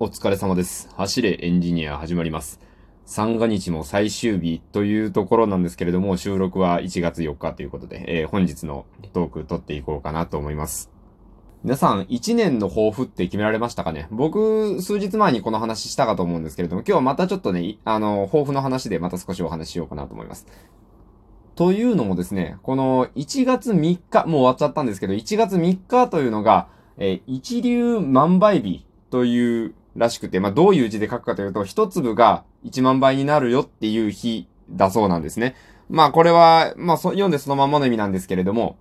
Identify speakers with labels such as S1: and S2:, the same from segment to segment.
S1: お疲れ様です。走れエンジニア始まります。三が日も最終日というところなんですけれども、収録は1月4日ということで、えー本日のトーク撮っていこうかなと思います。皆さん、1年の抱負って決められましたかね？僕、数日前にこの話したかと思うんですけれども、今日はまたちょっとね、あの、抱負の話でまた少しお話ししようかなと思います。というのもですね、この1月3日、もう終わっちゃったんですけど、1月3日というのが、えー一流万倍日というらしくて、まあ、どういう字で書くかというと、一粒が1万倍になるよっていう日だそうなんですね。まあ、これは、まあ、読んでそのまんまの意味なんですけれども、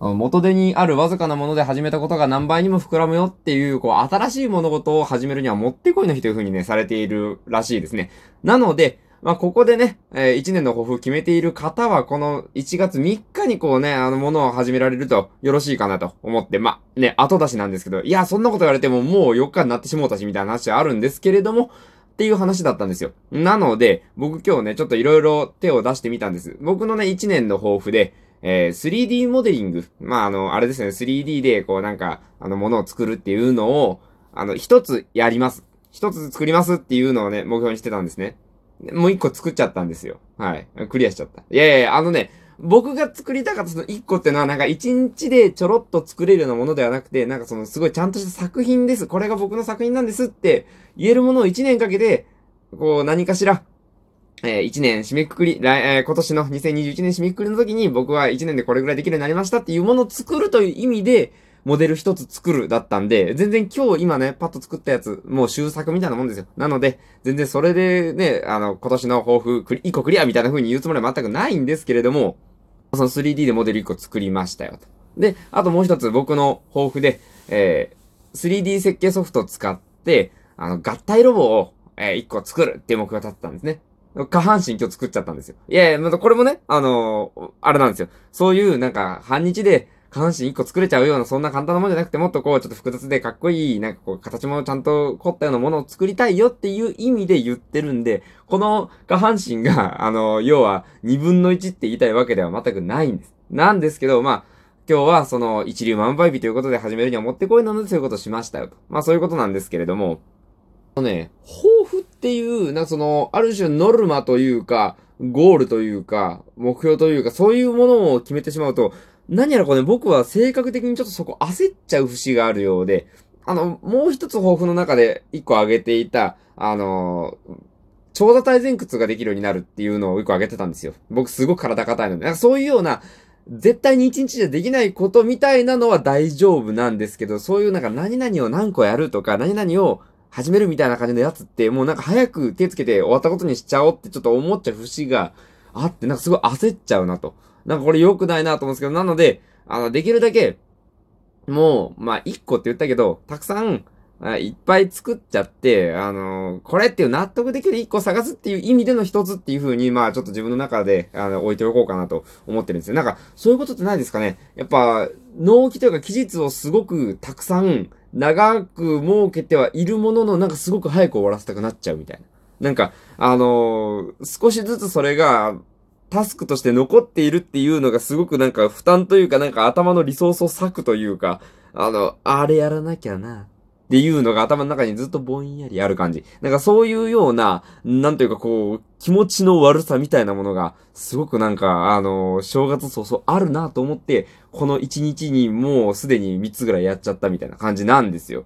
S1: 元手にあるわずかなもので始めたことが何倍にも膨らむよっていう、こう、新しい物事を始めるにはもってこいの日という風にね、されているらしいですね。なので、まあ、ここでね、え1年の抱負を決めている方は、この1月3日にこうね、あの、ものを始められるとよろしいかなと思って、まあ、ね、後出しなんですけど、いや、そんなこと言われてももう4日になってしもうたし、みたいな話はあるんですけれども、っていう話だったんですよ。なので、僕今日ね、ちょっといろいろ手を出してみたんです。僕のね、1年の抱負で、えー 3D モデリング。まあ、あの、あれですね、3D で、こう、なんか、あの、ものを作るっていうのを、あの、一つやります。一つ作りますっていうのをね、目標にしてたんですね。もう一個作っちゃったんですよ。はい。クリアしちゃった。いやいやいや、あのね、僕が作りたかったその一個ってのは、なんか一日でちょろっと作れるようなものではなくて、なんかそのすごいちゃんとした作品です。これが僕の作品なんですって言えるものを一年かけて、こう何かしら、えー、一年締めくくり、来、えー今年の2021年締めくくりの時に僕は一年でこれぐらいできるようになりましたっていうものを作るという意味で、モデル一つ作るだったんで、全然今日今ね、パッと作ったやつ、もう終作みたいなもんですよ。なので、全然それでね、あの、今年の抱負、クリ一個クリアみたいな風に言うつもりは全くないんですけれども、その 3D でモデル一個作りましたよと。で、あともう一つ僕の抱負で、えー、3D 設計ソフトを使って、あの、合体ロボを、えー、一個作るっていう目標が立ってたんですね。下半身今日作っちゃったんですよ。いやいや、またこれもね、あのーあれなんですよ。そういう、なんか、半日で、下半身一個作れちゃうような、そんな簡単なもんじゃなくて、もっとこう、ちょっと複雑でかっこいい、なんかこう、形もちゃんと凝ったようなものを作りたいよっていう意味で言ってるんで、この下半身が、あの、要は、二分の一って言いたいわけでは全くないんです。なんですけど、まあ、今日はその一流万倍日ということで始めるにはもってこいなのでそういうことをしましたよと。まあそういうことなんですけれども、あのね、抱負っていう、なんかその、ある種ノルマというか、ゴールというか、目標というか、そういうものを決めてしまうと、何やらこうね、僕は性格的にちょっとそこ焦っちゃう節があるようで、あの、もう一つ抱負の中で一個挙げていた、あの長座体前屈ができるようになるっていうのを一個挙げてたんですよ。僕すごく体硬いので。なんかそういうような、絶対に一日じゃできないことみたいなのは大丈夫なんですけど、そういうなんか何々を何個やるとか、何々を始めるみたいな感じのやつって、もうなんか早く手つけて終わったことにしちゃおうってちょっと思っちゃう節があって、なんかすごい焦っちゃうなと。なんかこれ良くないなと思うんですけど、なので、あの、できるだけ、もう、まあ、一個って言ったけど、たくさん、いっぱい作っちゃって、あのこれっていう納得できる一個探すっていう意味での一つっていう風に、まあちょっと自分の中で、あの、置いておこうかなと思ってるんですよ。なんか、そういうことってないですかねやっぱ、納期というか期日をすごくたくさん、長く設けてはいるものの、なんかすごく早く終わらせたくなっちゃうみたいな。なんか、あの少しずつそれが、タスクとして残っているっていうのがすごくなんか負担というかなんか頭のリソースを割くというか、あの、あれやらなきゃな。っていうのが頭の中にずっとぼんやりある感じ。なんかそういうような、なんというかこう、気持ちの悪さみたいなものが、すごくなんか、あの、正月早々あるなと思って、この1日にもうすでに3つぐらいやっちゃったみたいな感じなんですよ。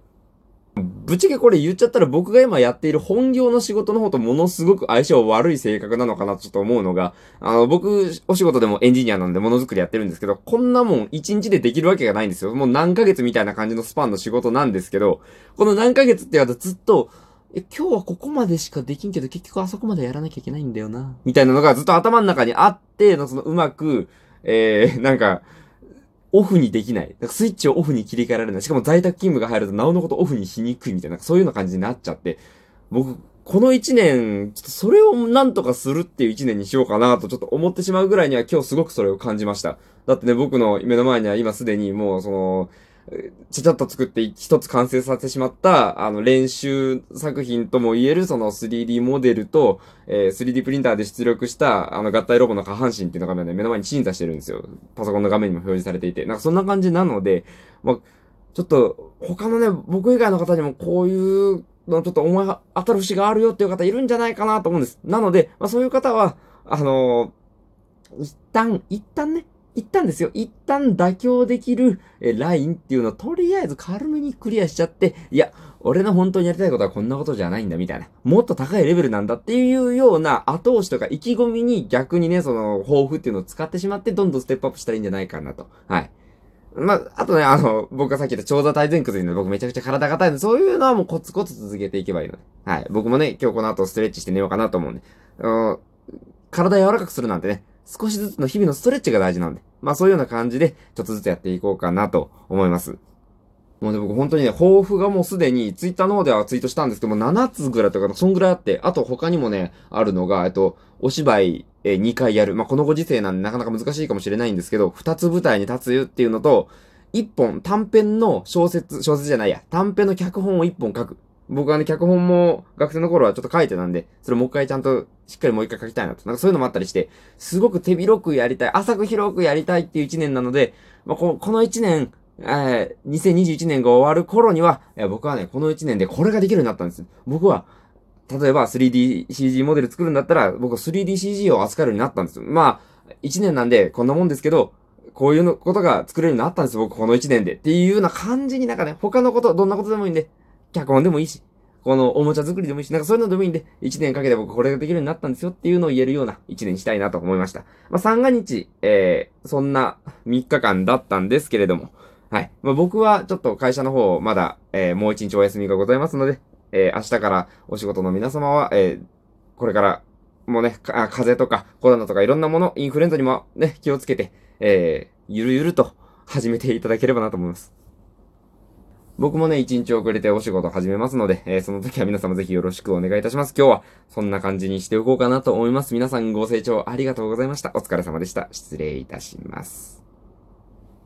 S1: ぶっちゃけこれ言っちゃったら僕が今やっている本業の仕事の方とものすごく相性悪い性格なのかなとちょっと思うのが、あの、僕、お仕事でもエンジニアなんでものづくりやってるんですけど、こんなもん1日でできるわけがないんですよ。もう何ヶ月みたいな感じのスパンの仕事なんですけど、この何ヶ月ってやるとずっと、え、今日はここまでしかできんけど、結局あそこまでやらなきゃいけないんだよな。みたいなのがずっと頭の中にあっての、そのうまく、えー、なんか、オフにできない。なんかスイッチをオフに切り替えられない。しかも在宅勤務が入るとなおのことオフにしにくいみたいな、そういうような感じになっちゃって、僕、この一年、ちょっとそれをなんとかするっていう一年にしようかなとちょっと思ってしまうぐらいには今日すごくそれを感じました。だってね、僕の目の前には今すでにもうその、ちゃちゃっと作って一つ完成させてしまった、あの、練習作品とも言えるその 3D モデルと、えー 3D プリンターで出力した、あの、合体ロボの下半身っていうのがね、目の前に鎮座してるんですよ。パソコンの画面にも表示されていて。なんかそんな感じなので、まあ、ちょっと、他のね、僕以外の方にもこういうのちょっと思い当たる節があるよっていう方いるんじゃないかなと思うんです。なので、まあそういう方は、あのー、一旦、一旦ね、一旦ですよ。一旦妥協できるえラインっていうのをとりあえず軽めにクリアしちゃって、いや、俺の本当にやりたいことはこんなことじゃないんだみたいな。もっと高いレベルなんだっていうような後押しとか意気込みに逆にね、その抱負っていうのを使ってしまってどんどんステップアップしたらいいんじゃないかなと。はい。まあ、あとね、あの、僕がさっき言った長座体前屈に僕めちゃくちゃ体硬いんで、そういうのはもうコツコツ続けていけばいいので。はい。僕もね、今日この後ストレッチして寝ようかなと思うんで。うん、体柔らかくするなんてね、少しずつの日々のストレッチが大事なんで。まあそういうような感じで、ちょっとずつやっていこうかなと思います。もうね、僕本当にね、抱負がもうすでに、ツイッターの方ではツイートしたんですけども、7つぐらいとか、そんぐらいあって、あと他にもね、あるのが、えっと、お芝居、え2回やる。まあ、このご時世なんでなかなか難しいかもしれないんですけど、2つ舞台に立つっていうのと、1本短編の小説、小説じゃないや、短編の脚本を1本書く。僕はね、脚本も学生の頃はちょっと書いてたんで、それもう一回ちゃんとしっかりもう一回書きたいなと。なんかそういうのもあったりして、すごく手広くやりたい、浅く広くやりたいっていう一年なので、まあ、この一年、えー、2021年が終わる頃には、いや僕はね、この一年でこれができるようになったんです。僕は、例えば 3DCG モデル作るんだったら、僕は 3DCG を扱えるようになったんです。まあ、一年なんでこんなもんですけど、こういうのことが作れるようになったんです僕この一年で。っていうような感じになんかね、他のこと、どんなことでもいいんで、脚本でもいいし、このおもちゃ作りでもいいし、なんかそういうのでもいいんで、1年かけて僕これができるようになったんですよっていうのを言えるような1年にしたいなと思いました。まあ、三が日、えー、そんな3日間だったんですけれども、はい。まあ、僕はちょっと会社の方、まだ、えー、もう1日お休みがございますので、えー、明日からお仕事の皆様は、えー、これから、もうね、風邪とかコロナとかいろんなもの、インフルエンザにもね、気をつけて、えー、ゆるゆると始めていただければなと思います。僕もね、一日遅れてお仕事始めますので、えー、その時は皆様ぜひよろしくお願いいたします。今日はそんな感じにしておこうかなと思います。皆さんご清聴ありがとうございました。お疲れ様でした。失礼いたします。